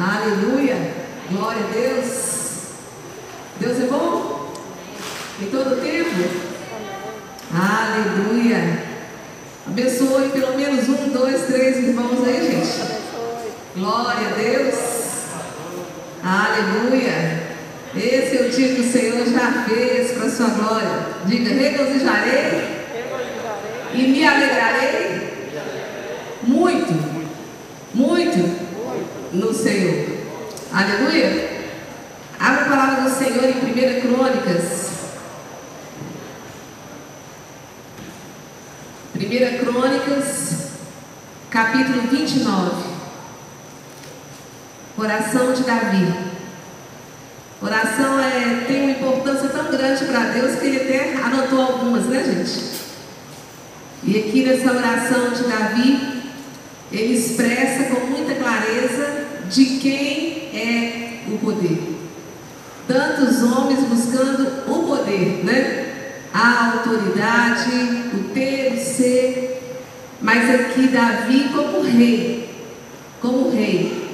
Aleluia. Glória a Deus. Deus é bom? Em todo tempo? Aleluia. Abençoe pelo menos um, dois, três irmãos aí, gente. Glória a Deus. Aleluia. Esse é o dia que o Senhor já fez para a sua glória. Diga, regozijarei e me alegrarei muito, muito no Senhor. Aleluia. Abra a palavra do Senhor em 1 Crônicas. 1 Crônicas, capítulo 29. Oração de Davi. Oração é, tem uma importância tão grande para Deus que ele até anotou algumas, né, gente? E aqui nessa oração de Davi, ele expressa com muita clareza de quem é o poder. Tantos homens buscando o poder, né? A autoridade, o ter, o ser. Mas aqui Davi como rei, como rei,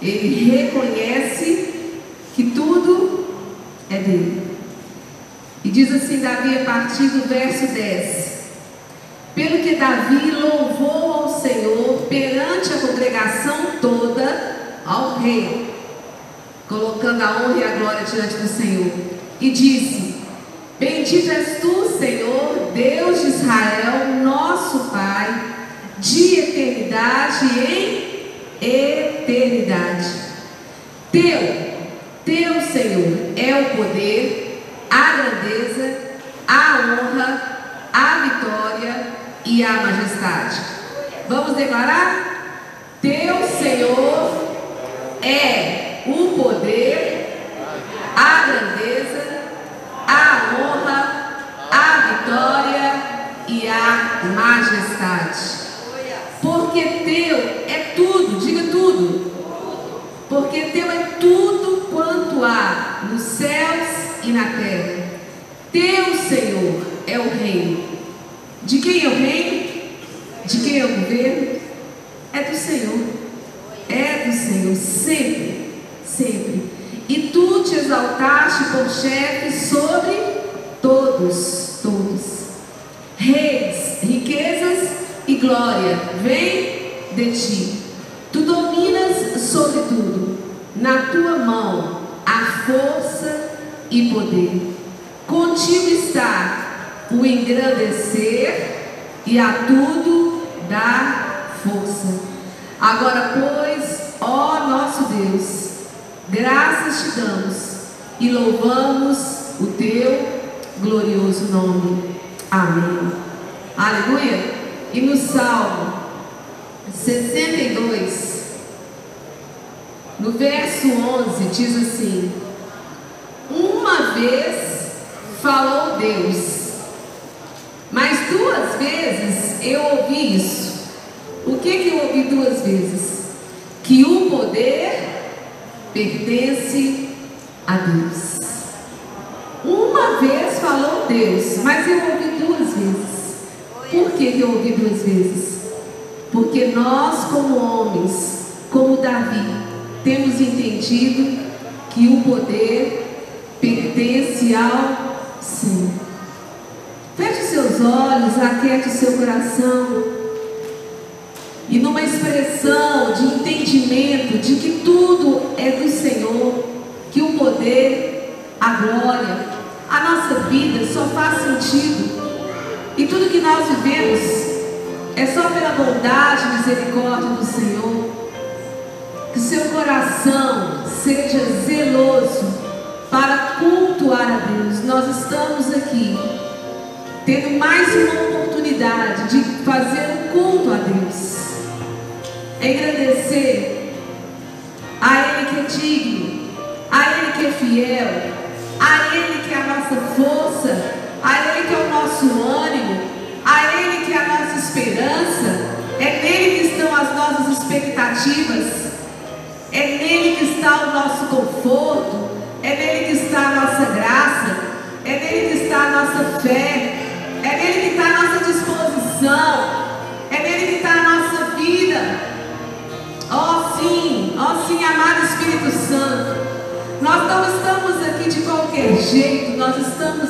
ele reconhece que tudo é dele. E diz assim Davi a partir do verso 10. Pelo que Davi louvou ao Senhor perante a congregação toda, ao rei, colocando a honra e a glória diante do Senhor, e disse: Bendito és tu, Senhor, Deus de Israel, nosso Pai, de eternidade em eternidade. Teu, teu, Senhor, é o poder, a grandeza, a honra, a vitória e a majestade. Vamos declarar? Teu Senhor é o poder, a grandeza, a honra, a vitória e a majestade. Porque teu é tudo, diga tudo. Porque teu é tudo quanto há nos céus e na terra. Teu Senhor é o reino. De quem é o reino? De quem é o governo? É do Senhor. Senhor, sempre, sempre. E tu te exaltaste por chefe sobre todos, todos. Reis, riquezas e glória vem de ti. Tu dominas sobre tudo. Na tua mão há força e poder. Contigo está o engrandecer e a tudo dar força. Agora, pois, ó nosso Deus, graças te damos e louvamos o teu glorioso nome. Amém. Aleluia. E no Salmo 62, no verso 11, diz assim: Uma vez falou Deus, mas duas vezes eu ouvi isso. O que, que eu ouvi duas vezes? Que o poder pertence a Deus. Uma vez falou Deus, mas eu ouvi duas vezes. Por que, eu ouvi duas vezes? Porque nós, como homens, como Davi, temos entendido que o poder pertence ao Senhor. Feche seus olhos, aquete o seu coração. E numa expressão de entendimento de que tudo é do Senhor, que o poder, a glória, a nossa vida só faz sentido. E tudo que nós vivemos é só pela bondade e misericórdia do Senhor. Que seu coração seja zeloso para cultuar a Deus. Nós estamos aqui tendo mais uma oportunidade de fazer um culto a Deus. Engrandecer a Ele que é digno, a Ele que é fiel, a Ele que é a nossa força, a Ele que é o nosso ânimo, a Ele que é a nossa esperança. É nele que estão as nossas expectativas. É nele que está o nosso conforto, é nele que está a nossa graça, é nele que está a nossa fé, é nele que está a nossa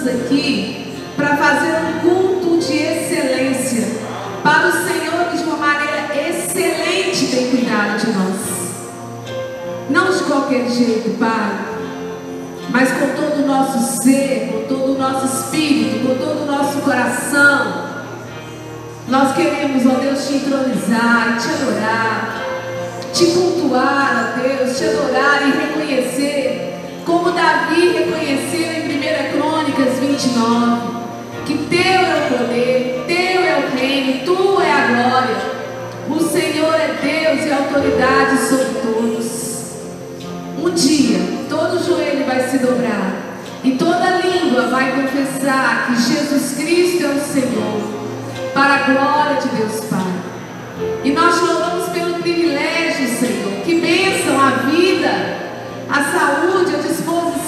estamos aqui para fazer um culto de excelência para o Senhor que de uma maneira excelente tem cuidado de nós. Não de qualquer jeito, Pai, mas com todo o nosso ser, com todo o nosso espírito, com todo o nosso coração. Nós queremos, ó Deus, te entronizar, te adorar, te cultuar, ó Deus, te adorar e reconhecer, como Davi reconheceu em 1 Crônicas 29, que teu é o poder, teu é o reino, tu é a glória. O Senhor é Deus e autoridade sobre todos. Um dia, todo joelho vai se dobrar e toda língua vai confessar que Jesus Cristo é o Senhor, para a glória de Deus Pai. E nós louvamos pelo privilégio, Senhor, que bênção a vida, a saúde, a disposição.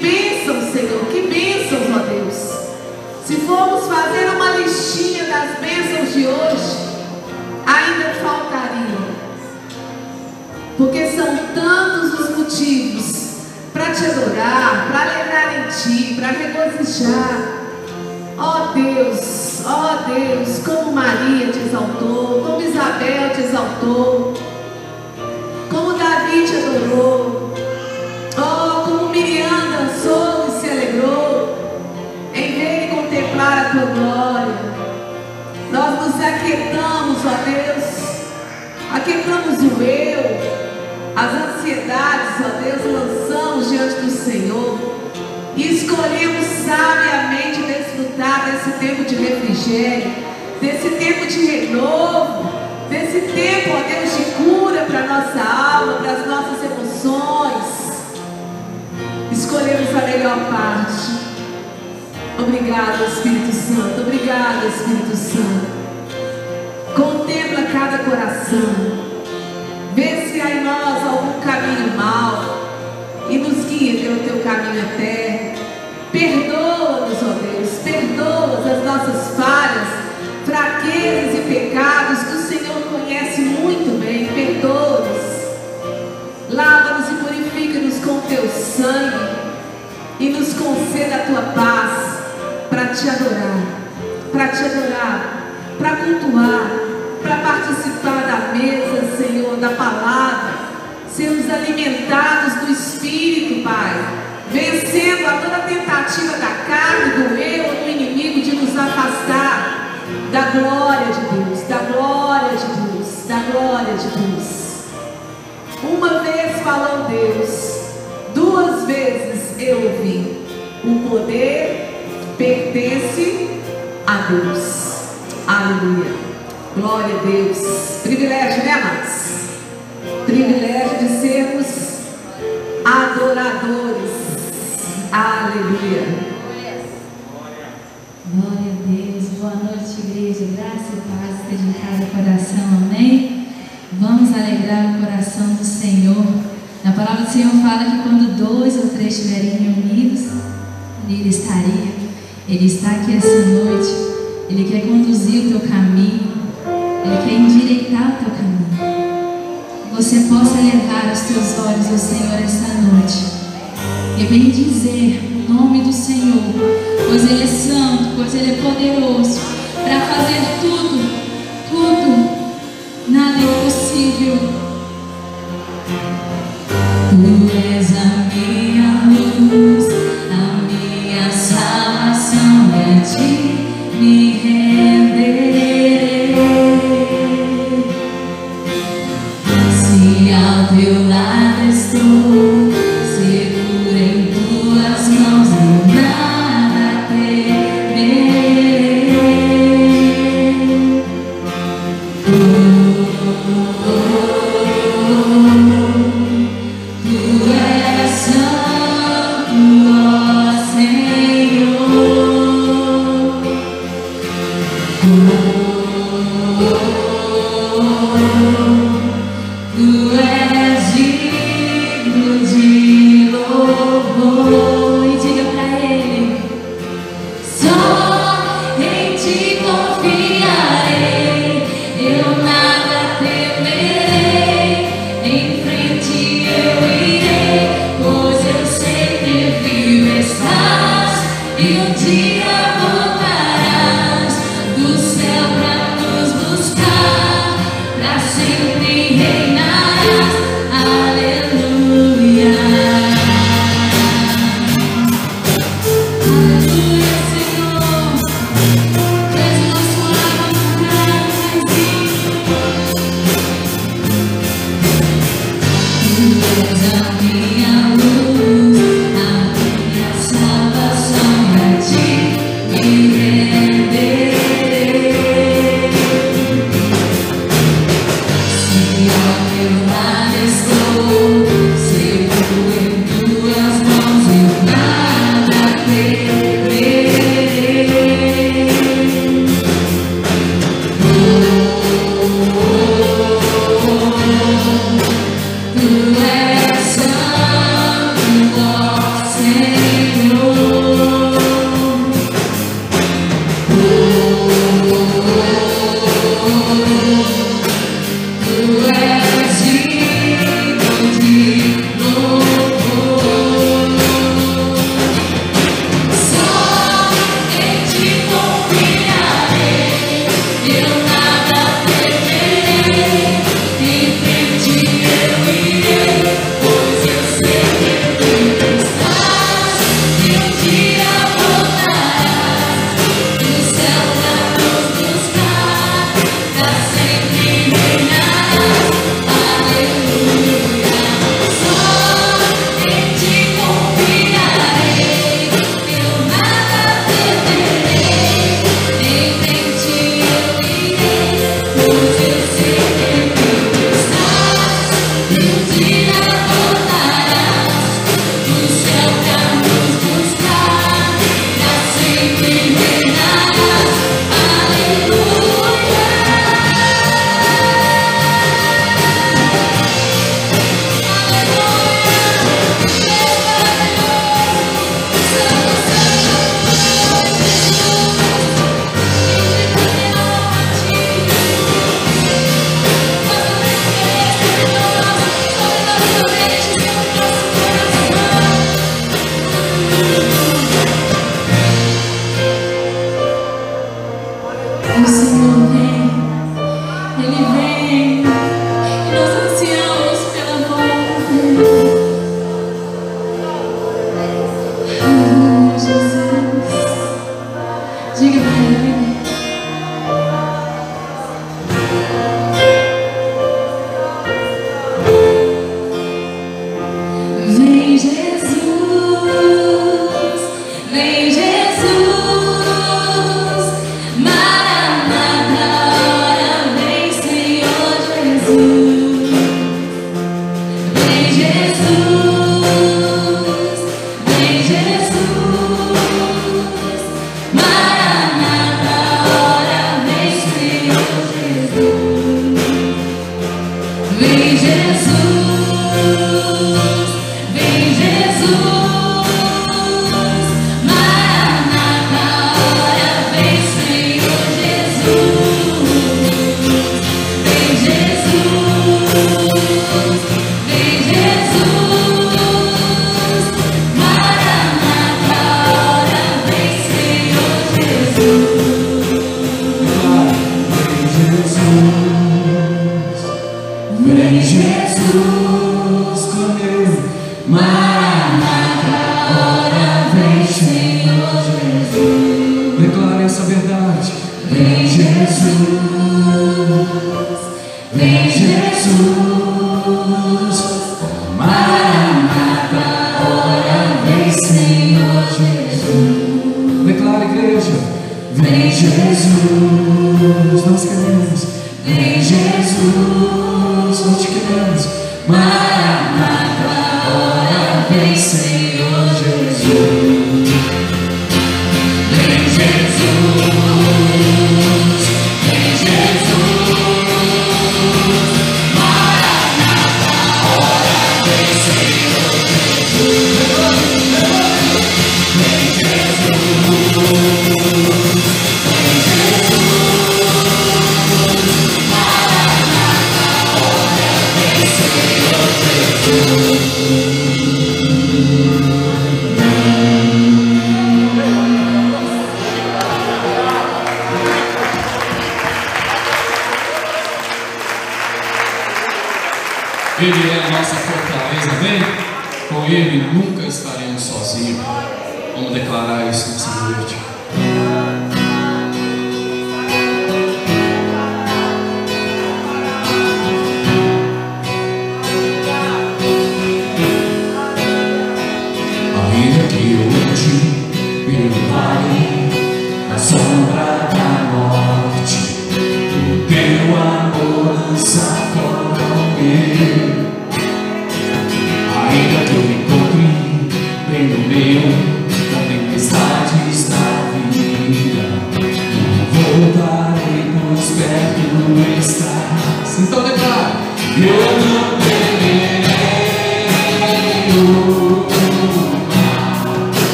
Bênção, Senhor, que bênção, ó Deus. Se formos fazer uma listinha das bênçãos de hoje, ainda faltaria. Porque são tantos os motivos para te adorar, para alegrar em ti, para regozijar. Ó oh Deus, ó oh Deus, como Maria te exaltou, como Isabel te exaltou, Nós aquietamos, ó Deus, aquietamos o eu, as ansiedades, ó Deus, lançamos diante do Senhor e escolhemos sabiamente desfrutar desse tempo de refrigério, desse tempo de renovo, desse tempo, ó Deus, de cura para nossa alma, para as nossas emoções. Escolhemos a melhor parte. Obrigado, Espírito Santo. Obrigado, Espírito Santo. Contempla cada coração. Vê se há em nós algum caminho mau e nos guia pelo teu caminho eterno. Perdoa-nos, ó Deus, perdoa as nossas falhas, fraquezas e pecados que o Senhor conhece muito bem. Perdoa-nos. Lava-nos e purifica-nos com teu sangue e nos conceda a tua paz para te adorar, para te adorar, para cultuar participar da mesa, Senhor, da palavra, sermos alimentados do Espírito, Pai, vencendo a toda tentativa da carne, do eu, do inimigo de nos afastar da glória de Deus, da glória de Deus, da glória de Deus. Uma vez falou Deus, duas vezes eu ouvi: o poder pertence a Deus. Aleluia. Glória a Deus. Privilégio, né, amados? Privilégio de sermos adoradores. Aleluia. Glória a Deus. Boa noite, igreja. Graça e paz esteja em cada coração. Amém? Vamos alegrar o coração do Senhor. Na palavra do Senhor fala que quando dois ou três estiverem reunidos, Ele estaria. Ele está aqui essa noite. Ele quer conduzir o teu caminho. Endireitar o teu caminho. Você possa levar os teus olhos ao Senhor esta noite e bem dizer o nome do Senhor, pois Ele é santo, pois Ele é poderoso para fazer tudo, tudo, nada é impossível. Tu és a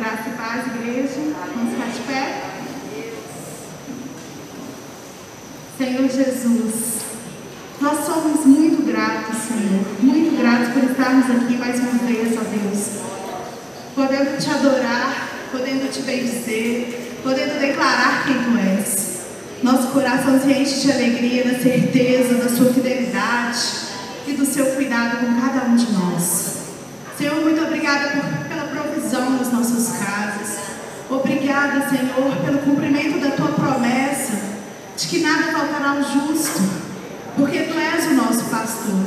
Graça e paz, igreja. Vamos ficar de pé? Senhor Jesus, nós somos muito gratos, Senhor. Muito gratos por estarmos aqui mais uma vez, ó Deus. Podendo te adorar, podendo te bendizer, podendo declarar quem tu és. Nosso coração se enche de alegria, da certeza, da sua fidelidade e do seu cuidado com cada um de nós. Senhor, muito obrigada por provisão nas nossas casas. Obrigada, Senhor, pelo cumprimento da tua promessa de que nada faltará ao justo, porque tu és o nosso pastor.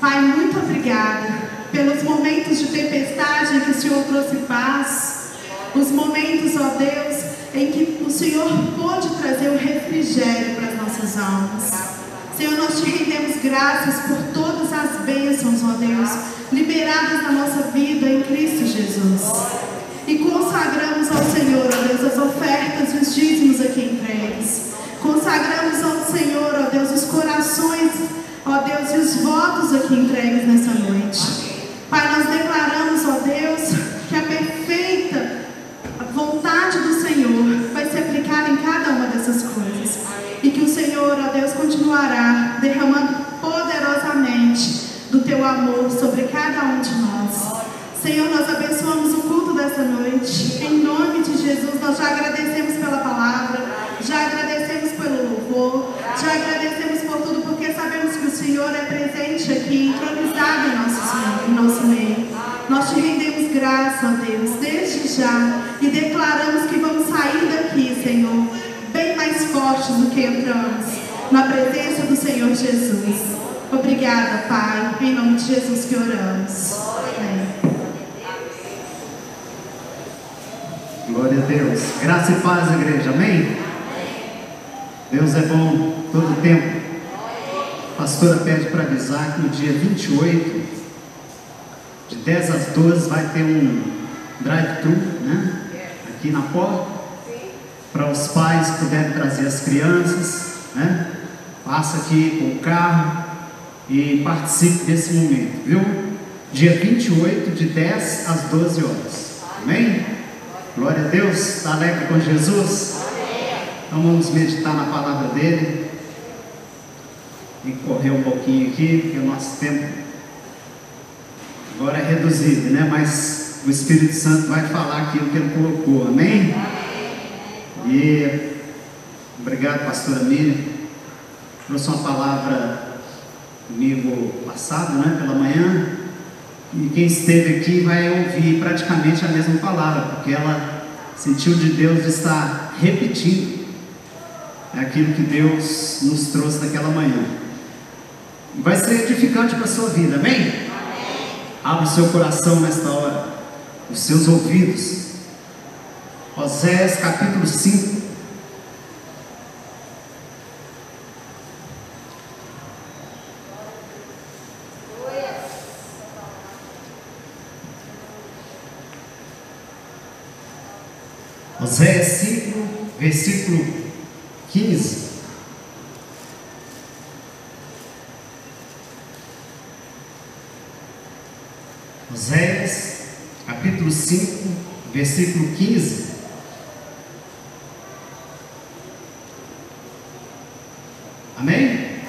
Pai, muito obrigada pelos momentos de tempestade em que o Senhor trouxe paz, os momentos, ó Deus, em que o Senhor pôde trazer o refrigério para as nossas almas. Senhor, nós te rendemos graças por todo as bênçãos, ó Deus, liberadas na nossa vida em Cristo Jesus. E consagramos ao Senhor, ó Deus, as ofertas e os dízimos aqui entregues. Consagramos ao Senhor, ó Deus, os corações, ó Deus, e os votos aqui entregues nessa noite. Pai, nós declaramos, ó Deus, que a perfeita vontade do Senhor vai se aplicar em cada uma dessas coisas. E que o Senhor, ó Deus, continuará derramando teu amor sobre cada um de nós. Senhor, nós abençoamos o culto dessa noite. Em nome de Jesus, nós já agradecemos pela palavra, já agradecemos pelo louvor, já agradecemos por tudo, porque sabemos que o Senhor é presente aqui, entronizado em nosso, em nosso meio. Nós te rendemos graça, Deus, desde já, e declaramos que vamos sair daqui, Senhor, bem mais fortes do que entramos, na presença do Senhor Jesus. Obrigada, Pai, em nome de Jesus que oramos. Amém. Glória a Deus. Graça e paz, igreja. Amém? Deus é bom todo o tempo. A pastora pede para avisar que no dia 28, de 10 às 12, vai ter um drive-thru, né? Aqui na porta. Para os pais que puderem trazer as crianças, né? Passa aqui com o carro, e participe desse momento, viu? Dia 28, de 10 às 12 horas. Amém? Glória a Deus. Está alegre com Jesus? Então vamos meditar na palavra dele. E correr um pouquinho aqui, porque o nosso tempo agora é reduzido, né? Mas o Espírito Santo vai falar aquilo que ele colocou. Amém? E obrigado, pastora Miriam. Trouxe uma palavra domingo passado, né? Pela manhã. E quem esteve aqui vai ouvir praticamente a mesma palavra, porque ela sentiu de Deus de estar repetindo aquilo que Deus nos trouxe naquela manhã. Vai ser edificante para a sua vida, amém? amém? Abre o seu coração nesta hora, os seus ouvidos. Oséias capítulo 5. Oséias 5, versículo 15. Oséias, capítulo 5, versículo 15. Amém?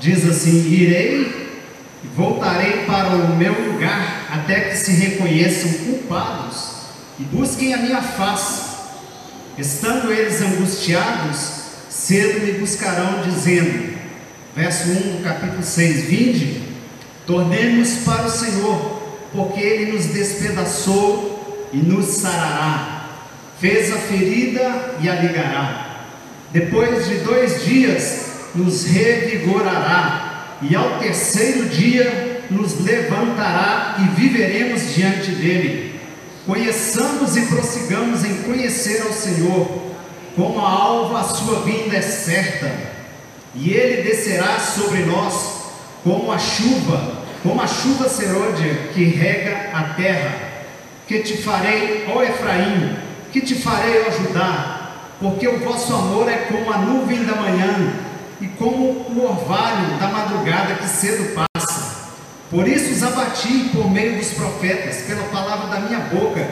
Diz assim: Irei e voltarei para o meu lugar até que se reconheçam culpados e busquem a minha face. Estando eles angustiados, cedo me buscarão, dizendo, verso 1 do capítulo 6: Vinde, tornemos para o Senhor, porque Ele nos despedaçou e nos sarará, fez a ferida e a ligará. Depois de dois dias, nos revigorará, e ao terceiro dia nos levantará e viveremos diante dele. Conheçamos e prossigamos em conhecer ao Senhor, como a alva a sua vinda é certa, e ele descerá sobre nós como a chuva, como a chuva serôdia que rega a terra. Que te farei, ó Efraim, que te farei, ó Judá, porque o vosso amor é como a nuvem da manhã e como o orvalho da madrugada que cedo passa. Por isso os abati por meio dos profetas, pela palavra da minha boca.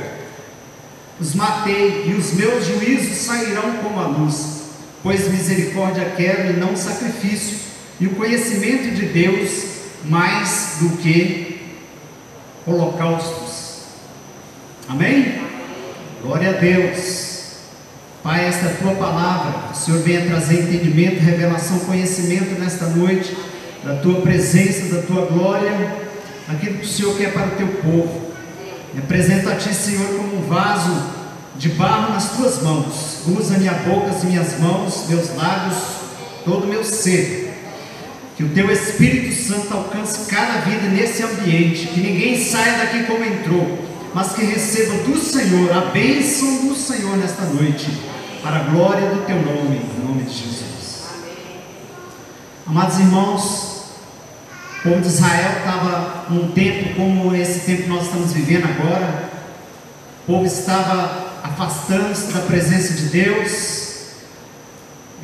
Os matei, e os meus juízos sairão como a luz. Pois misericórdia quero e não sacrifício, e o conhecimento de Deus mais do que holocaustos. Amém? Glória a Deus. Pai, esta é tua palavra. O Senhor venha trazer entendimento, revelação, conhecimento nesta noite da tua presença, da tua glória, aquilo que o Senhor quer para o teu povo. Me apresento a ti, Senhor, como um vaso de barro nas tuas mãos. Usa minha boca, as minhas mãos, meus lábios, todo o meu ser. Que o teu Espírito Santo alcance cada vida nesse ambiente, que ninguém saia daqui como entrou, mas que receba do Senhor a bênção do Senhor nesta noite, para a glória do teu nome, em nome de Jesus. Amados irmãos, o povo de Israel estava num tempo como esse tempo que nós estamos vivendo agora. O povo estava afastando-se da presença de Deus,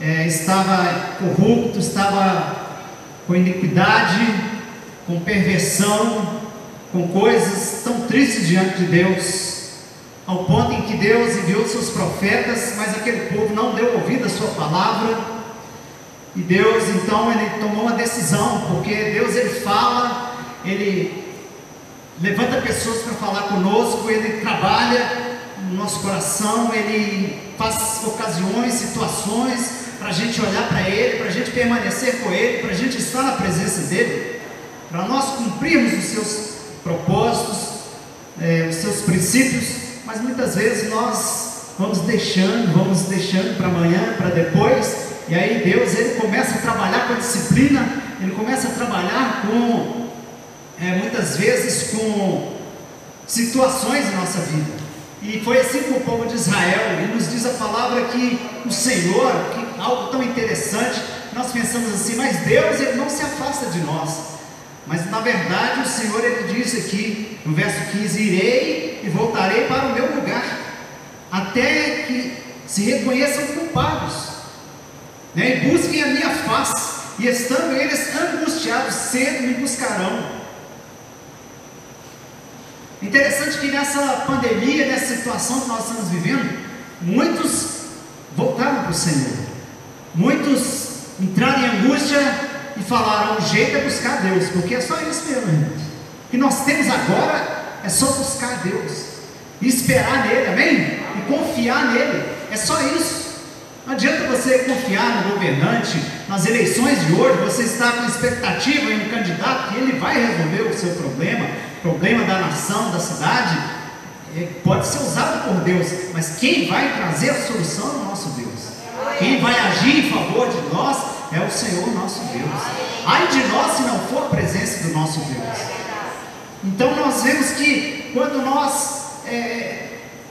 é, estava corrupto, estava com iniquidade, com perversão, com coisas tão tristes diante de Deus, ao ponto em que Deus enviou seus profetas, mas aquele povo não deu ouvido à sua palavra e Deus então ele tomou uma decisão, porque Deus ele fala, ele levanta pessoas para falar conosco, ele trabalha no nosso coração, ele faz ocasiões, situações para a gente olhar para ele, para a gente permanecer com ele, para a gente estar na presença dele, para nós cumprirmos os seus propósitos, é, os seus princípios, mas muitas vezes nós vamos deixando, vamos deixando para amanhã, para depois, e aí Deus ele começa a trabalhar com a disciplina, ele começa a trabalhar com é, muitas vezes com situações na nossa vida. E foi assim com o povo de Israel. E nos diz a palavra que o Senhor, que algo tão interessante, nós pensamos assim, mas Deus ele não se afasta de nós. Mas na verdade o Senhor ele diz aqui no verso 15: Irei e voltarei para o meu lugar, até que se reconheçam culpados né? e busquem a minha face. e estando eles angustiados, cedo me buscarão. Interessante que nessa pandemia, nessa situação que nós estamos vivendo, muitos voltaram para o Senhor, muitos entraram em angústia e falaram: o jeito é buscar Deus, porque é só isso mesmo, irmãos. O que nós temos agora é só buscar Deus, e esperar nele, amém? E confiar nele, é só isso. Não adianta você confiar no governante, nas eleições de hoje, você está com expectativa em um candidato que ele vai resolver o seu problema, problema da nação, da cidade, é, pode ser usado por Deus, mas quem vai trazer a solução é o nosso Deus. Quem vai agir em favor de nós é o Senhor nosso Deus. Ai de nós se não for a presença do nosso Deus. Então nós vemos que quando nós é,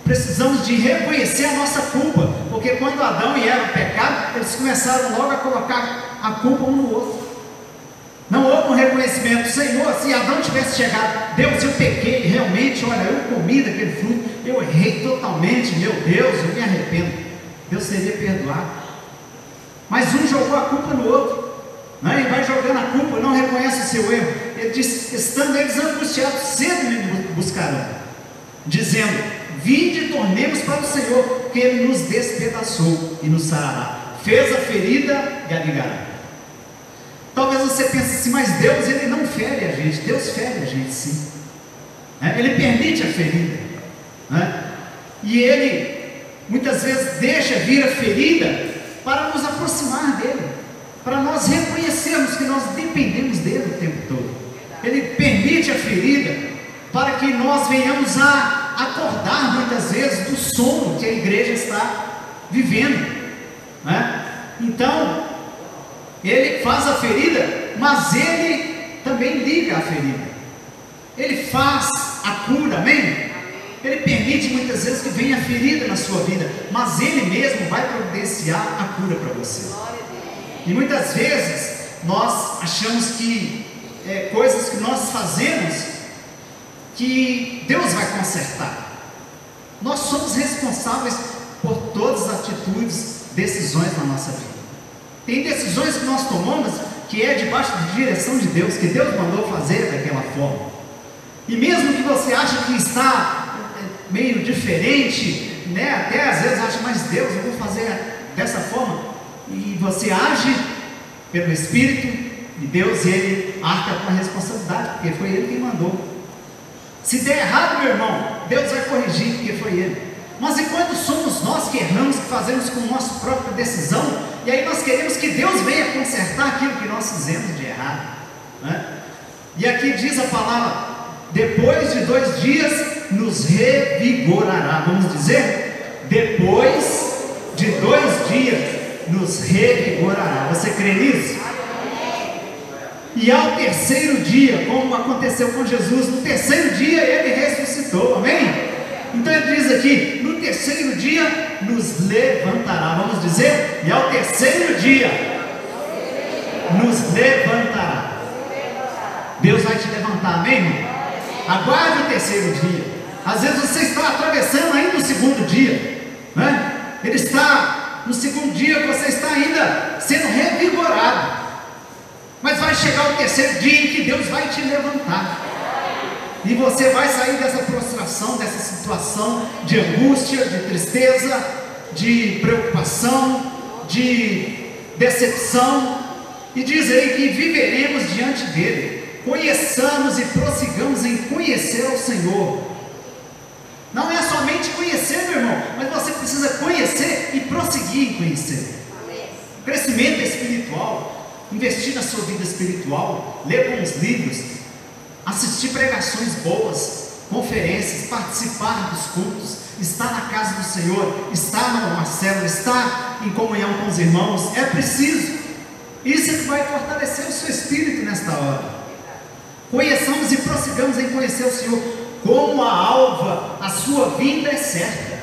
precisamos de reconhecer a nossa culpa, porque quando Adão e Eva pecaram, eles começaram logo a colocar a culpa um no outro. Não houve um reconhecimento, Senhor, se Adão tivesse chegado, Deus, eu pequei, realmente, olha, eu comi daquele fruto, eu errei totalmente, meu Deus, eu me arrependo. Deus seria perdoado. Mas um jogou a culpa no outro, né? e vai jogando a culpa, não reconhece o seu erro. Ele diz: estando eles angustiados, cedo me buscarão, dizendo: Vinde e tornemos para o Senhor, que Ele nos despedaçou e nos sarará. Fez a ferida e a ligará. Talvez você pense assim, mas Deus ele não fere a gente, Deus fere a gente sim. É, ele permite a ferida. Né? E ele muitas vezes deixa vir a ferida para nos aproximar dele, para nós reconhecermos que nós dependemos dele o tempo todo. Ele permite a ferida para que nós venhamos a acordar muitas vezes do sono que a igreja está vivendo. Né? Então, ele faz a ferida, mas ele também liga a ferida. Ele faz a cura, amém? Ele permite muitas vezes que venha ferida na sua vida, mas ele mesmo vai providenciar a cura para você. E muitas vezes nós achamos que é, coisas que nós fazemos que Deus vai consertar. Nós somos responsáveis por todas as atitudes, decisões na nossa vida. Tem decisões que nós tomamos que é debaixo de direção de Deus, que Deus mandou fazer daquela forma. E mesmo que você ache que está é, meio diferente, né? Até às vezes acha, mas Deus, eu vou fazer dessa forma. E você age pelo Espírito, e Deus ele arca com a responsabilidade, porque foi Ele quem mandou. Se der errado, meu irmão, Deus vai corrigir, porque foi Ele. Mas e quando somos nós que erramos, que fazemos com nossa própria decisão, e aí nós queremos que Deus venha consertar aquilo que nós fizemos de errado? Né? E aqui diz a palavra: depois de dois dias nos revigorará. Vamos dizer? Depois de dois dias nos revigorará. Você crê nisso? E ao terceiro dia, como aconteceu com Jesus, no terceiro dia ele ressuscitou, amém? Então ele diz aqui: no terceiro dia nos levantará, vamos dizer, e ao terceiro dia nos levantará. Deus vai te levantar, amém? Aguarde o terceiro dia. Às vezes você está atravessando ainda o segundo dia, né? Ele está no segundo dia, você está ainda sendo revigorado. Mas vai chegar o terceiro dia em que Deus vai te levantar. E você vai sair dessa prostração, dessa situação de angústia, de tristeza, de preocupação, de decepção. E diz aí que viveremos diante dele. Conheçamos e prossigamos em conhecer o Senhor. Não é somente conhecer, meu irmão, mas você precisa conhecer e prosseguir em conhecer. Crescimento espiritual investir na sua vida espiritual, ler bons livros, assistir pregações boas, conferências, participar dos cultos, estar na casa do Senhor, estar no Marcelo, estar em comunhão com os irmãos, é preciso. Isso é que vai fortalecer o seu espírito nesta hora. Conheçamos e prossigamos em conhecer o Senhor como a alva, a sua vinda é certa.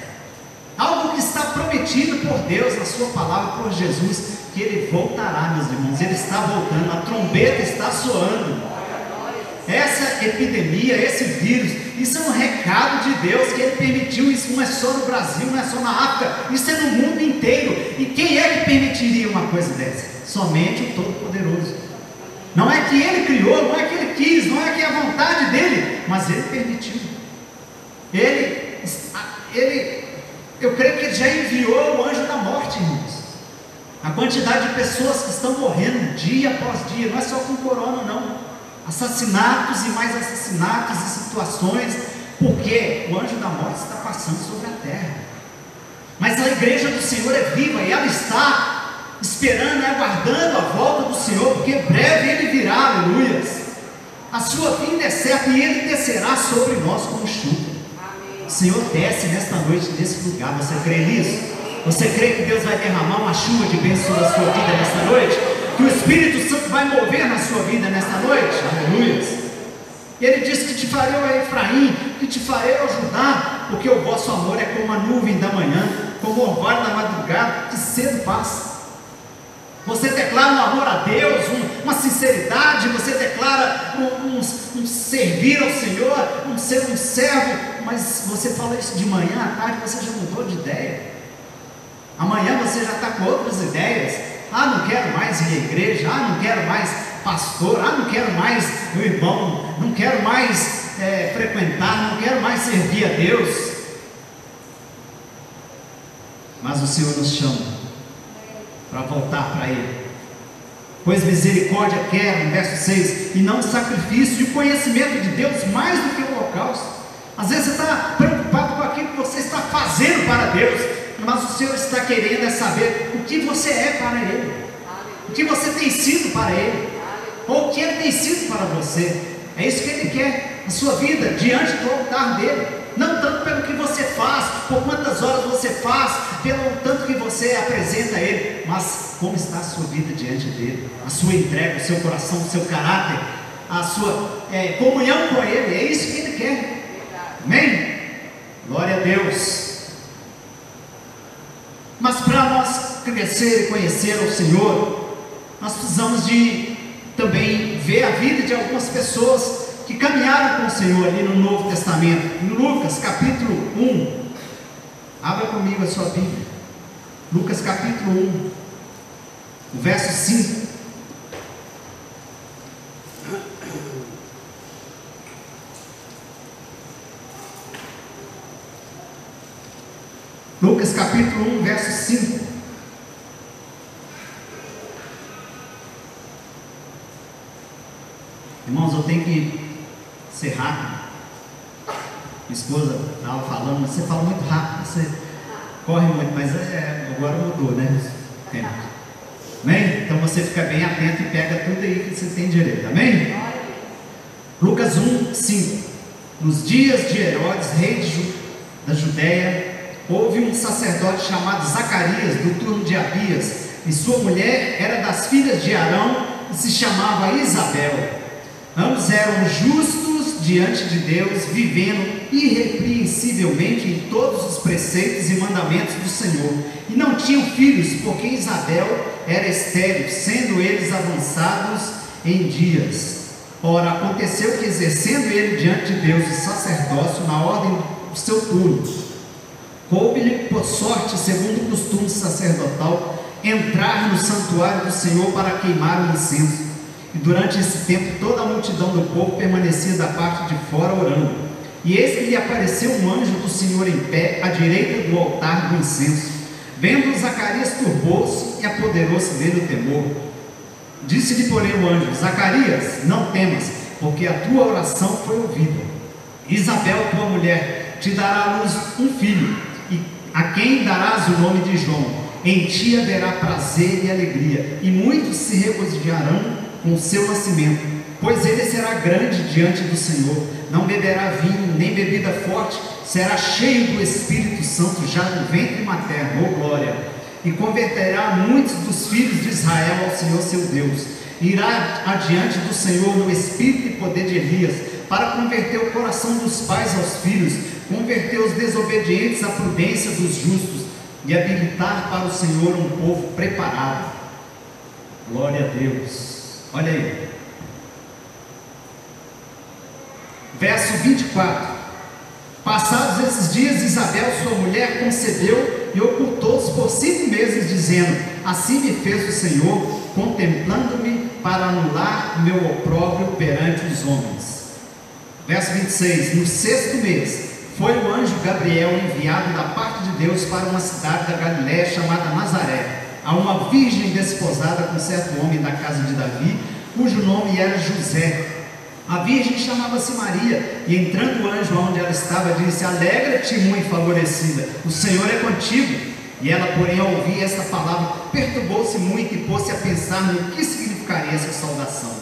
Algo que está prometido por Deus na sua palavra, por Jesus, que ele voltará, meus irmãos. Ele está voltando, a trombeta está soando. Essa epidemia, esse vírus, isso é um recado de Deus que Ele permitiu. Isso não é só no Brasil, não é só na África, isso é no mundo inteiro. E quem é que permitiria uma coisa dessa? somente o Todo-Poderoso. Não é que ele criou, não é que ele quis, não é que é a vontade dele, mas ele permitiu. Ele, ele, eu creio que ele já enviou o anjo da morte, irmãos. A quantidade de pessoas que estão morrendo dia após dia, não é só com corona, não. Assassinatos e mais assassinatos e situações, porque o anjo da morte está passando sobre a terra. Mas a igreja do Senhor é viva e ela está esperando e aguardando a volta do Senhor, porque breve ele virá, aleluias. A sua vinda é certa e ele descerá sobre nós como chuva. O Senhor desce nesta noite nesse lugar. Você crê nisso? Você crê que Deus vai derramar uma chuva de bênção na sua vida nesta noite? Que o Espírito Santo vai mover na sua vida nesta noite? Aleluia. Ele diz que te farei, ó Efraim, que te farei, ó Judá, porque o vosso amor é como a nuvem da manhã, como o orvalho da madrugada, que cedo passa. Você declara um amor a Deus, um, uma sinceridade, você declara um, um, um, servir ao Senhor, um ser um servo, mas você fala isso de manhã à tarde, você já mudou de ideia. Amanhã você já está com outras ideias. Ah, não quero mais ir à igreja. Ah, não quero mais pastor. Ah, não quero mais meu irmão. Não quero mais é, frequentar. Não quero mais servir a Deus. Mas o Senhor nos chama para voltar para Ele. Pois misericórdia quer, no verso 6, e não sacrifício, e o conhecimento de Deus mais do que o holocausto. Às vezes você está preocupado com aquilo que você está fazendo para Deus, mas o Senhor está querendo é saber o que você é para Ele, o que você tem sido para Ele, ou o que Ele tem sido para você. É isso que Ele quer, a sua vida diante do altar dele. Não tanto pelo que você faz, por quantas horas você faz, pelo tanto que você apresenta a Ele, mas como está a sua vida diante dele, a sua entrega, o seu coração, o seu caráter, a sua é, comunhão com Ele. É isso que Ele quer. Amém? Glória a Deus. Mas para nós crescer e conhecer o Senhor, nós precisamos de também ver a vida de algumas pessoas que caminharam com o Senhor ali no Novo Testamento. Em Lucas capítulo 1. Abra comigo a sua Bíblia. Lucas capítulo 1, o verso 5. Lucas capítulo 1, verso 5. Irmãos, eu tenho que ser rápido. Minha esposa estava falando, você fala muito rápido, você corre muito, mas é, agora mudou, né? Tempo. Amém? Então você fica bem atento e pega tudo aí que você tem direito. Amém? Lucas 1, 5. Nos dias de Herodes, rei da Judéia, houve um sacerdote chamado Zacarias, do turno de Abias, e sua mulher era das filhas de Arão e se chamava Isabel. Ambos eram justos diante de Deus, vivendo irrepreensivelmente em todos os preceitos e mandamentos do Senhor, e não tinham filhos, porque Isabel era estéril, sendo eles avançados em dias. Ora, aconteceu que, exercendo ele diante de Deus o sacerdócio na ordem do seu turno, Coube-lhe por sorte, segundo o costume sacerdotal, entrar no santuário do Senhor para queimar o incenso. E durante esse tempo toda a multidão do povo permanecia da parte de fora orando. E eis que lhe apareceu um anjo do Senhor em pé, à direita do altar do incenso. Vendo Zacarias turbou-se e apoderou-se dele o temor. Disse-lhe, porém, o anjo: Zacarias, não temas, porque a tua oração foi ouvida. Isabel, tua mulher, te dará à luz um filho a quem darás o nome de João? Em ti haverá prazer e alegria, e muitos se regozijarão com o seu nascimento, pois ele será grande diante do Senhor. Não beberá vinho, nem bebida forte, será cheio do Espírito Santo já no ventre materno, oh glória! E converterá muitos dos filhos de Israel ao Senhor seu Deus. Irá adiante do Senhor no espírito e poder de Elias, para converter o coração dos pais aos filhos converter os desobedientes à prudência dos justos e habilitar para o Senhor um povo preparado. Glória a Deus. Olha aí. Verso 24. Passados esses dias, Isabel, sua mulher, concebeu e ocultou-se por cinco meses, dizendo: Assim me fez o Senhor, contemplando-me para anular meu opróbrio perante os homens. Verso 26: No sexto mês, foi o anjo Gabriel enviado da parte de Deus para uma cidade da Galiléia chamada Nazaré, a uma virgem desposada com certo homem da casa de Davi, cujo nome era José. A virgem chamava-se Maria, e entrando o anjo onde ela estava, disse: Alegra-te, mãe favorecida, o Senhor é contigo. E ela, porém, ao ouvir esta palavra, perturbou-se muito e pôs-se a pensar no que significaria essa saudação.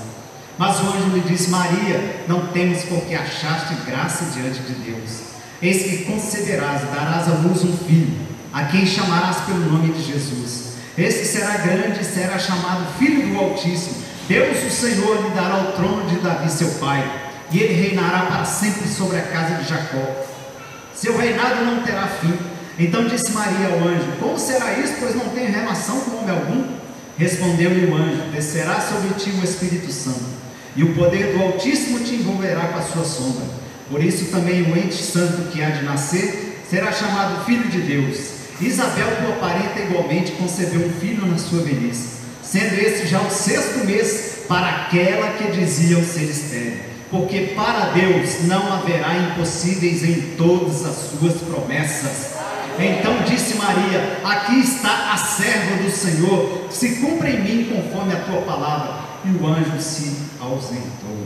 Mas o anjo lhe disse: Maria, não temas, porque achaste graça diante de Deus. Eis que conceberás, darás à luz um filho, a quem chamarás pelo nome de Jesus. Este será grande e será chamado Filho do Altíssimo. Deus, o Senhor, lhe dará o trono de Davi, seu pai, e ele reinará para sempre sobre a casa de Jacó. Seu reinado não terá fim. Então disse Maria ao anjo: Como será isso, pois não tenho relação com homem algum? Respondeu-lhe o anjo: Descerá sobre ti o Espírito Santo, e o poder do Altíssimo te envolverá com a sua sombra. Por isso também o ente santo que há de nascer será chamado Filho de Deus. Isabel, tua parenta, igualmente concebeu um filho na sua velhice, sendo esse já o sexto mês para aquela que diziam ser estéril. Porque para Deus não haverá impossíveis em todas as suas promessas. Então disse Maria: Aqui está a serva do Senhor, se cumpra em mim conforme a tua palavra. E o anjo se ausentou.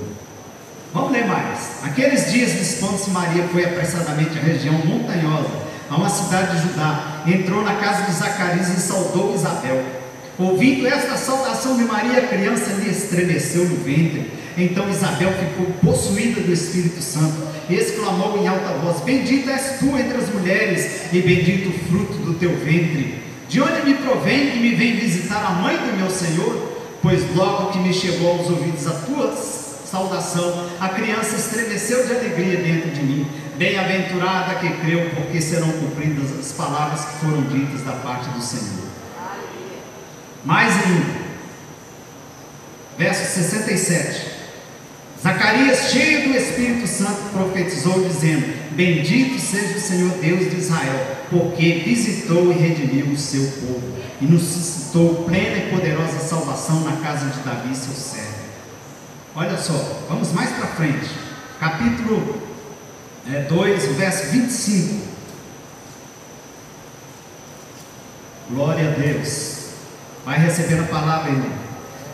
Vamos ler mais. Aqueles dias, dispondo-se Maria, foi apressadamente à região montanhosa, a uma cidade de Judá. Entrou na casa de Zacarias e saudou Isabel. Ouvindo esta saudação de Maria, a criança lhe estremeceu no ventre. Então Isabel ficou possuída do Espírito Santo e exclamou em alta voz: Bendita és tu entre as mulheres, e bendito o fruto do teu ventre. De onde me provém que me vem visitar a mãe do meu Senhor? Pois logo que me chegou aos ouvidos a tua saudação, a criança estremeceu de alegria dentro de mim. Bem-aventurada que creu, porque serão cumpridas as palavras que foram ditas da parte do Senhor. Mais ainda, verso 67. Zacarias, cheio do Espírito Santo, profetizou, dizendo: Bendito seja o Senhor Deus de Israel, porque visitou e redimiu o seu povo, e nos suscitou plena e poderosa salvação na casa de Davi, seu servo Olha só, vamos mais para frente. Capítulo é, 2, verso 25. Glória a Deus. Vai recebendo a palavra, irmão.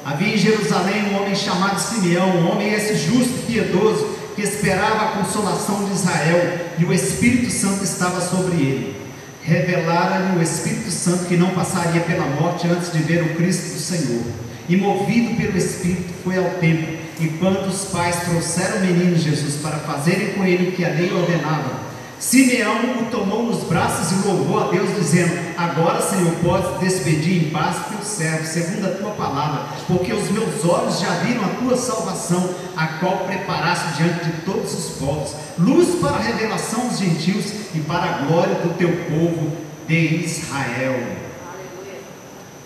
Havia em Jerusalém um homem chamado Simeão, um homem esse justo e piedoso, que esperava a consolação de Israel, e o Espírito Santo estava sobre ele. Revelara-lhe o Espírito Santo que não passaria pela morte antes de ver o Cristo do Senhor. E movido pelo Espírito, foi ao templo e quando os pais trouxeram o menino Jesus para fazerem com ele o que a lei ordenava, Simeão o tomou nos braços e louvou a Deus, dizendo: Agora, Senhor, podes despedir em paz teu servo, segundo a tua palavra, porque os meus olhos já viram a tua salvação, a qual preparaste diante de todos os povos, luz para a revelação dos gentios e para a glória do teu povo de Israel.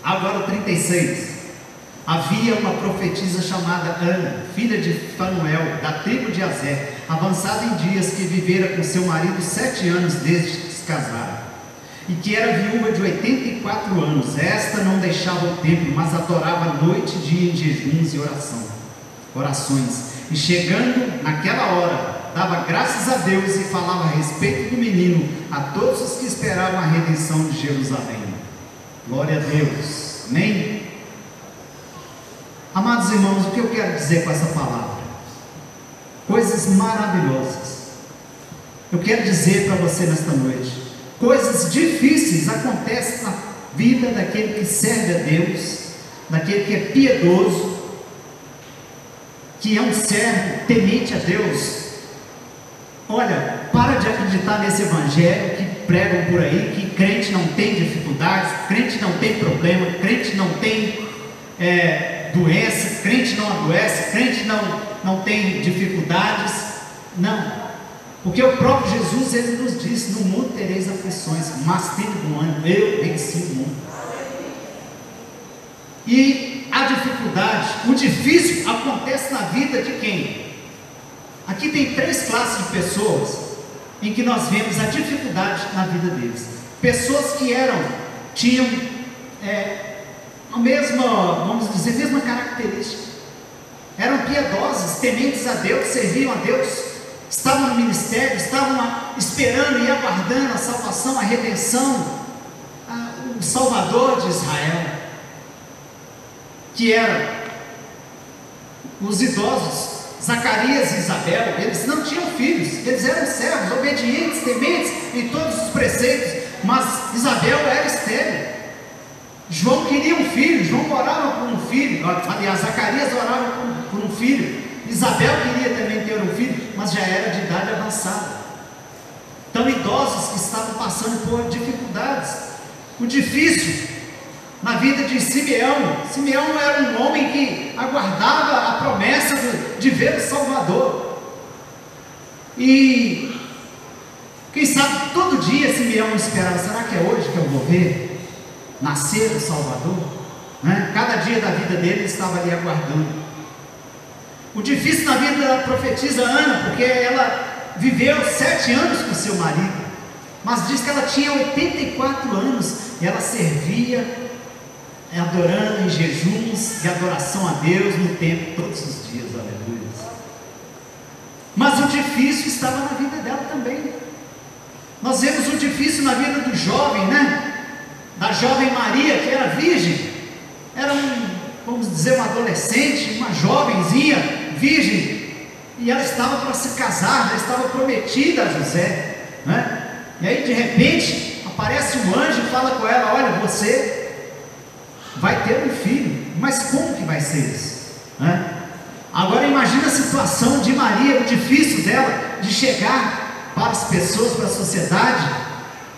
Agora, 36. Havia uma profetisa chamada Ana, filha de Fanuel, da tribo de Azé, avançada em dias, que vivera com seu marido sete anos desde que se casara, e que era viúva de 84 anos. Esta não deixava o templo, mas adorava noite e dia em jejuns e oração, orações. E chegando naquela hora, dava graças a Deus e falava a respeito do menino a todos os que esperavam a redenção de Jerusalém. Glória a Deus. Amém? Amados irmãos, o que eu quero dizer com essa palavra? Coisas maravilhosas. Eu quero dizer para você nesta noite: coisas difíceis acontecem na vida daquele que serve a Deus, daquele que é piedoso, que é um servo temente a Deus. Olha, para de acreditar nesse evangelho que pregam por aí, que crente não tem dificuldades, crente não tem problema, crente não tem é, doença, crente não adoece, crente não, não tem dificuldades. Não. Porque o próprio Jesus ele nos disse: No mundo tereis aflições, mas tem bom ânimo, eu venci o mundo. E a dificuldade, o difícil acontece na vida de quem? Aqui tem três classes de pessoas. em que nós vemos a dificuldade na vida deles. Pessoas que eram, tinham é, a mesma, vamos dizer, mesma característica. Eram piedosas, tementes a Deus, serviam a Deus, estavam no ministério, estavam esperando e aguardando a salvação, a redenção, a, o Salvador de Israel, que eram os idosos, Zacarias e Isabel, eles não tinham filhos, eles eram servos, obedientes, tementes em todos os preceitos, mas Isabel era estéril. João queria um filho, João orava por um filho, aliás, Zacarias orava por, por um filho, Isabel queria também ter um filho, mas já era de idade avançada. Então, idosos que estavam passando por dificuldades. O difícil na vida de Simeão. Simeão era um homem que aguardava a promessa de, de ver o Salvador. E quem sabe todo dia Simeão esperava: será que é hoje que eu vou ver nascer o Salvador? Né? Cada dia da vida dele ele estava ali aguardando. O difícil na vida da profetisa Ana, porque ela viveu sete anos com seu marido, mas diz que ela tinha 84 anos e ela servia adorando em jejuns e adoração a Deus no templo todos os dias, aleluia. Mas o difícil estava na vida dela também. Nós vemos o difícil na vida do jovem, né? Da jovem Maria, que era virgem, era um, vamos dizer, uma adolescente, uma jovenzinha, virgem, e ela estava para se casar, ela estava prometida a José, né? E aí de repente aparece um anjo e fala com ela: Olha, você vai ter um filho, mas como que vai ser isso? Né? Agora imagine a situação de Maria, o difícil dela de chegar para as pessoas, para a sociedade,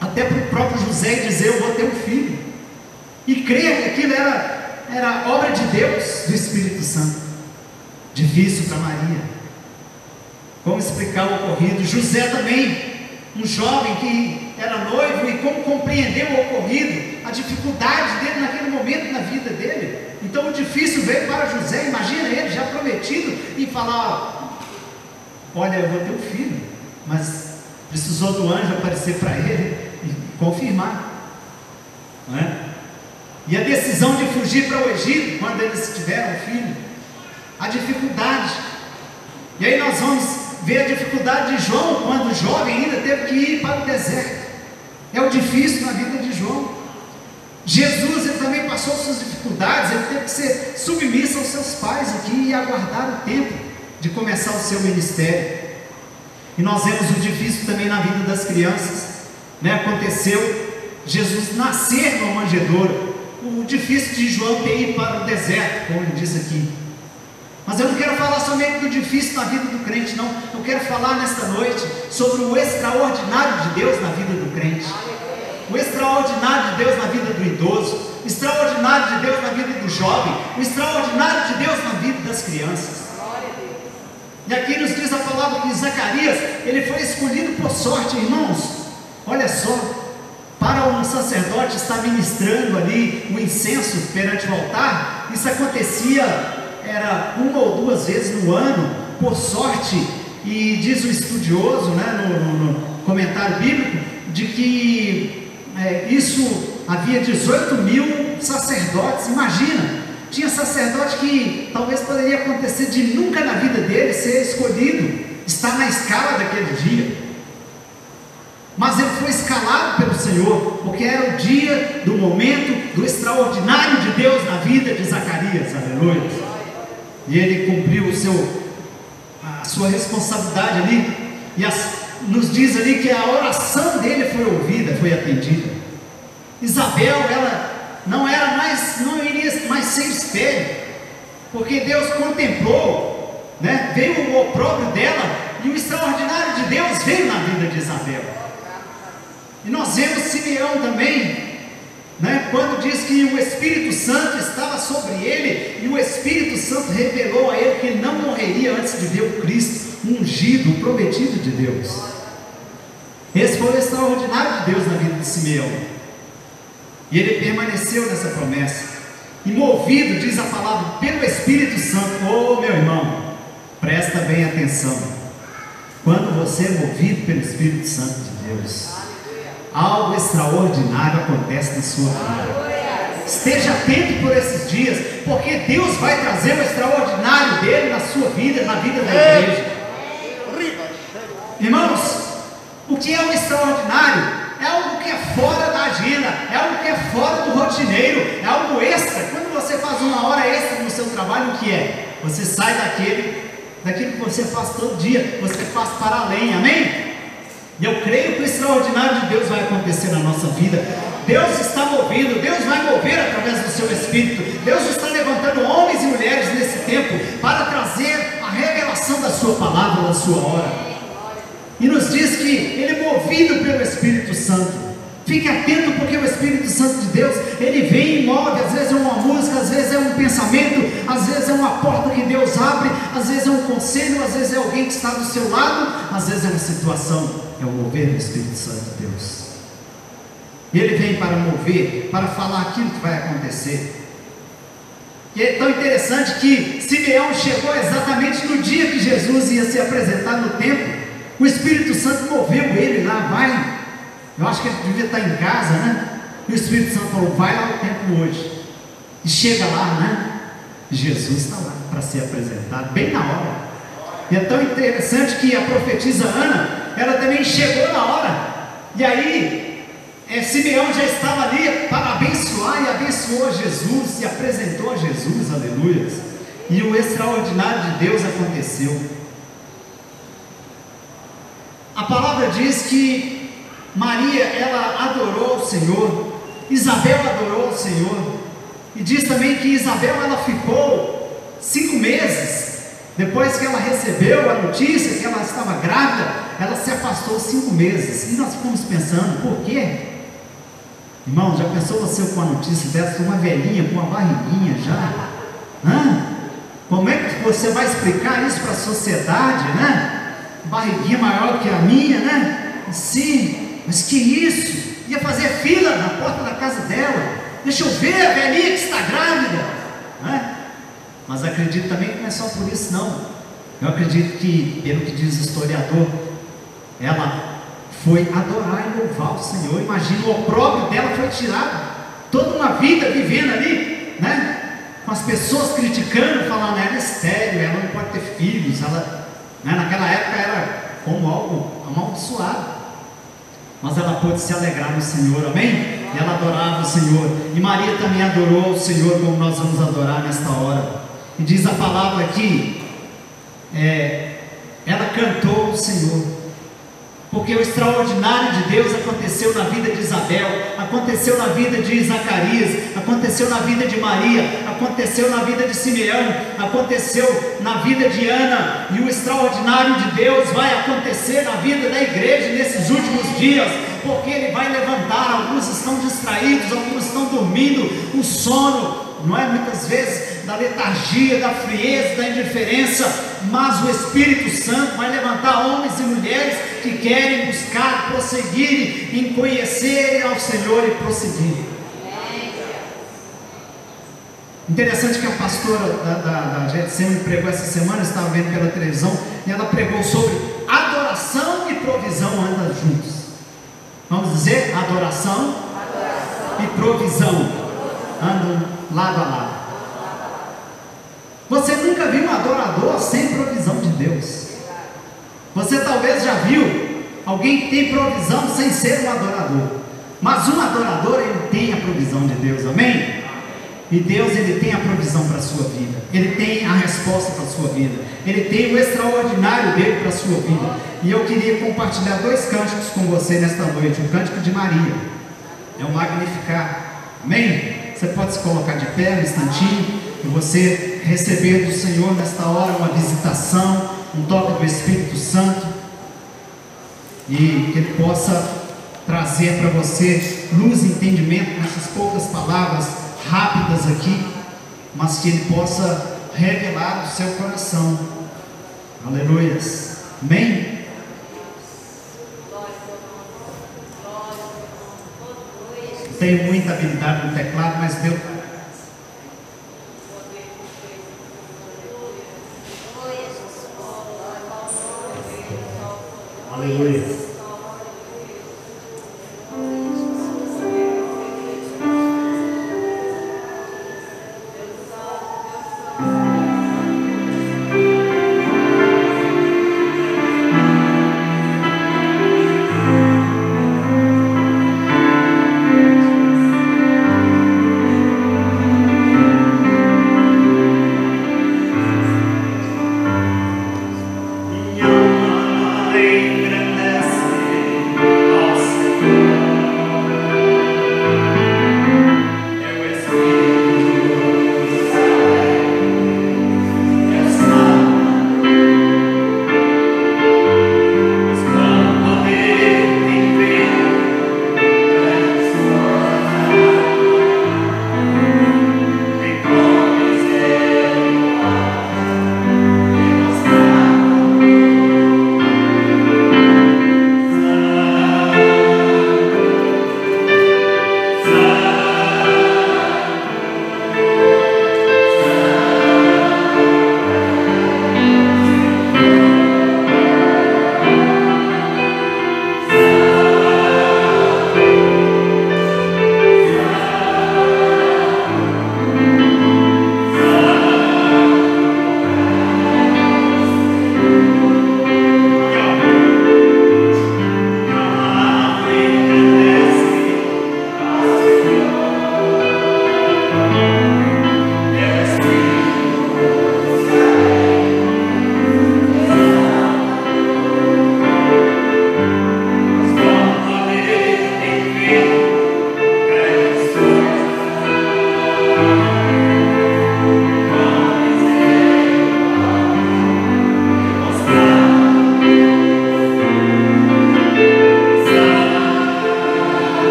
até para o próprio José dizer eu vou ter um filho. E crer que aquilo era, era obra de Deus, do Espírito Santo. Difícil para Maria. Como explicar o ocorrido? José também, um jovem que era noivo e como compreendeu o ocorrido, a dificuldade dele naquele momento na vida dele. Então o difícil veio para José, imagina ele já prometido e falar: Olha, eu vou ter um filho, mas precisou do anjo aparecer para ele confirmar. Não é? E a decisão de fugir para o Egito, quando eles tiveram filho, a dificuldade. E aí nós vamos ver a dificuldade de João, quando jovem ainda teve que ir para o deserto. É o difícil na vida de João. Jesus ele também passou suas dificuldades, ele teve que ser submisso aos seus pais aqui e aguardar o tempo de começar o seu ministério. E nós vemos o difícil também na vida das crianças. Né? Aconteceu Jesus nascer numa manjedoura. O difícil de João ter ido para o deserto, como ele diz aqui. Mas eu não quero falar somente do difícil na vida do crente, não. Eu quero falar nesta noite sobre o extraordinário de Deus na vida do crente o extraordinário de Deus na vida do idoso, o extraordinário de Deus na vida do jovem, o extraordinário de Deus na vida das crianças. E aqui nos diz a palavra que Zacarias, ele foi escolhido por sorte, irmãos. Olha só, para um sacerdote estar ministrando ali o incenso perante o altar, isso acontecia, era uma ou duas vezes no ano, por sorte, e diz o estudioso, né, no, no, comentário bíblico, de que é, isso havia 18 mil sacerdotes, imagina, tinha sacerdote que talvez poderia acontecer de nunca na vida dele ser escolhido, estar na escala daquele dia. Mas ele foi escalado pelo Senhor, porque era o dia do momento do extraordinário de Deus na vida de Zacarias, aleluia. E ele cumpriu o seu, a sua responsabilidade ali, e as, nos diz ali que a oração dele foi ouvida, foi atendida. Isabel, ela não era mais, não iria mais ser espelho, porque Deus contemplou, né? veio o opróbrio dela, e o extraordinário de Deus veio na vida de Isabel. E nós vemos Simeão também, né? quando diz que o Espírito Santo estava sobre ele, e o Espírito Santo revelou a ele que não morreria antes de ver o Cristo ungido, prometido de Deus. Esse foi o extraordinário de Deus na vida de Simeão. E ele permaneceu nessa promessa. E movido, diz a palavra, pelo Espírito Santo, oh meu irmão, presta bem atenção. quando você é movido pelo Espírito Santo de Deus, algo extraordinário acontece na sua vida. Esteja atento por esses dias, porque Deus vai trazer o extraordinário dele na sua vida, na vida da igreja. Irmãos, o que é o extraordinário? É algo que é fora da agenda, é algo que é fora do rotineiro, é algo extra. Quando você faz uma hora extra no seu trabalho, o que é? Você sai daquele daquilo que você faz todo dia, você faz para além, amém? E eu creio que o extraordinário de Deus vai acontecer na nossa vida. Deus está movendo, Deus vai mover através do seu Espírito. Deus está levantando homens e mulheres nesse tempo para trazer a revelação da sua palavra, da sua hora. E nos diz que ele é movido pelo Espírito Santo. Fique atento porque o Espírito Santo de Deus, ele vem e move, às vezes é uma música, às vezes é um pensamento, às vezes é uma porta que Deus abre, às vezes é um conselho, às vezes é alguém que está do seu lado, às vezes é uma situação, é o mover do Espírito Santo de Deus. Ele vem para mover, para falar aquilo que vai acontecer. E é tão interessante que Simeão chegou exatamente no dia que Jesus ia se apresentar no templo. O Espírito Santo moveu ele lá, vai, eu acho que ele devia estar em casa, né? E o Espírito Santo falou: vai lá no templo hoje. E chega lá, né? Jesus está lá para ser apresentado, bem na hora. E é tão interessante que a profetisa Ana, ela também chegou na hora. E aí, é, Simeão já estava ali para abençoar e abençoou Jesus e apresentou Jesus, aleluia. E o extraordinário de Deus aconteceu. A palavra diz que Maria, ela adorou o Senhor, Isabel adorou o Senhor, e diz também que Isabel ela ficou cinco meses, depois que ela recebeu a notícia que ela estava grávida, ela se afastou cinco meses, e nós ficamos pensando, por quê? Irmão, já pensou você com a notícia dessa, uma velhinha com uma barriguinha já? Hã? Como é que você vai explicar isso para a sociedade, né? Barriguinha maior que a minha, né? Sim, mas que isso? Ia fazer fila na porta da casa dela. Deixa eu ver a velhinha que está grávida. Né? Mas acredito também que não é só por isso, não. Eu acredito que, pelo que diz o historiador, ela foi adorar e louvar o Senhor. Imagina, o opróbrio dela foi tirado. Toda uma vida vivendo ali, né? Com as pessoas criticando, falando, ela é estéreo, ela não pode ter filhos. Ela, né? Naquela época era como algo amaldiçoado mas ela pôde se alegrar no Senhor, amém? E ela adorava o Senhor, e Maria também adorou o Senhor, como nós vamos adorar nesta hora. E diz a palavra aqui, é, ela cantou o Senhor, porque o extraordinário de Deus aconteceu na vida de Isabel, aconteceu na vida de Zacarias, aconteceu na vida de Maria, aconteceu na vida de Simeão, aconteceu na vida de Ana, e o extraordinário de Deus vai acontecer na vida da igreja nesses últimos dias, porque Ele vai levantar. Alguns estão distraídos, alguns estão dormindo, o sono, não é muitas vezes da letargia, da frieza, da indiferença, mas o Espírito Santo vai levantar homens e mulheres que querem buscar, prosseguir em conhecer ao Senhor e prosseguir. Interessante que a pastora da, da, da Getsemane pregou essa semana, estava vendo pela televisão, e ela pregou sobre adoração e provisão andam juntos. Vamos dizer, adoração, adoração. e provisão andam lado a lado. Você nunca viu um adorador sem provisão de Deus. Você talvez já viu alguém que tem provisão sem ser um adorador. Mas um adorador, ele tem a provisão de Deus, amém? E Deus, ele tem a provisão para a sua vida. Ele tem a resposta para a sua vida. Ele tem o extraordinário dele para a sua vida. E eu queria compartilhar dois cânticos com você nesta noite. O cântico de Maria. É o Magnificar. Amém? Você pode se colocar de pé um instantinho e você receber do Senhor nesta hora uma visitação, um toque do Espírito Santo e que Ele possa trazer para você luz e entendimento nessas poucas palavras rápidas aqui, mas que Ele possa revelar o seu coração. Aleluias. Amém? Tenho muita habilidade no teclado, mas Deus sobre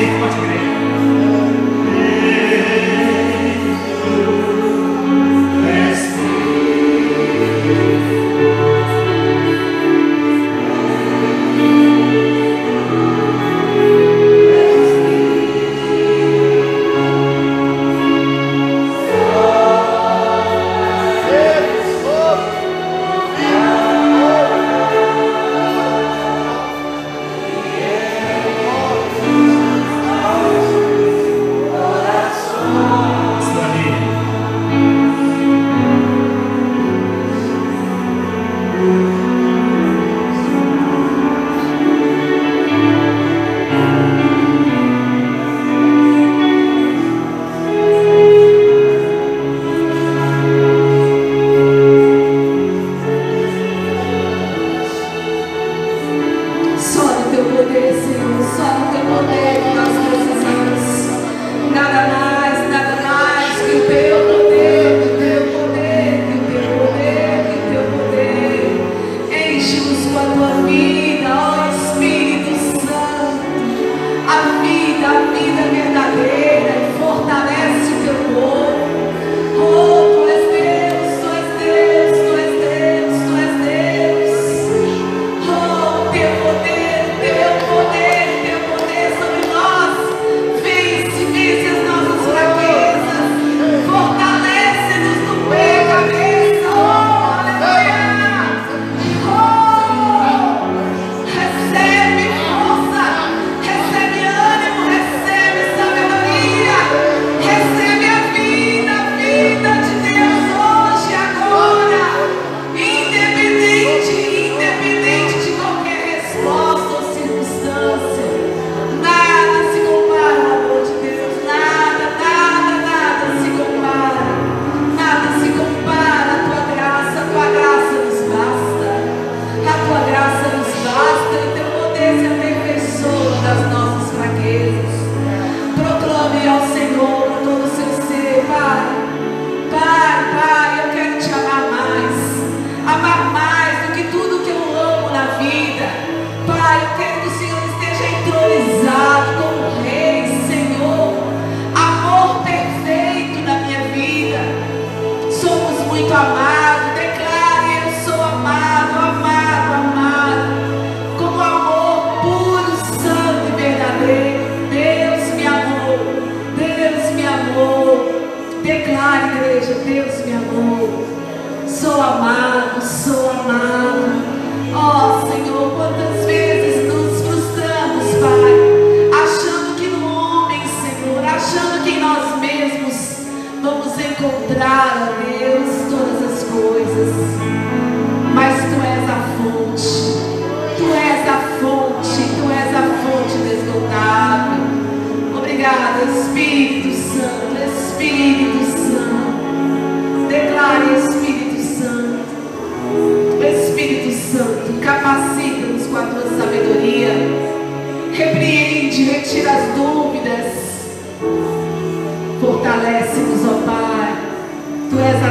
Obrigada,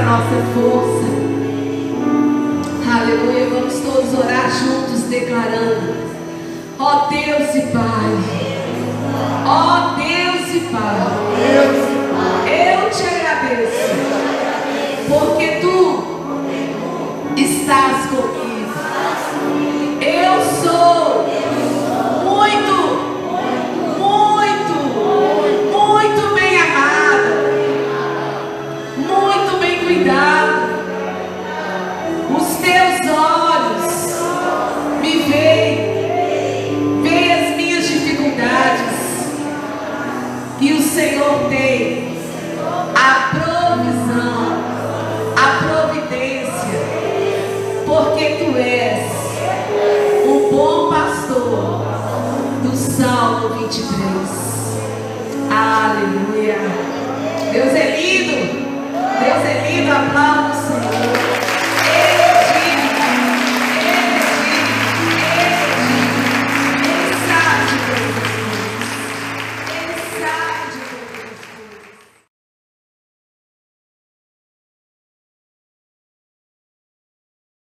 nossa força. Aleluia. Vamos todos orar juntos, declarando. Ó oh Deus e Pai. Ó oh Deus e Pai. Eu te agradeço. Porque tu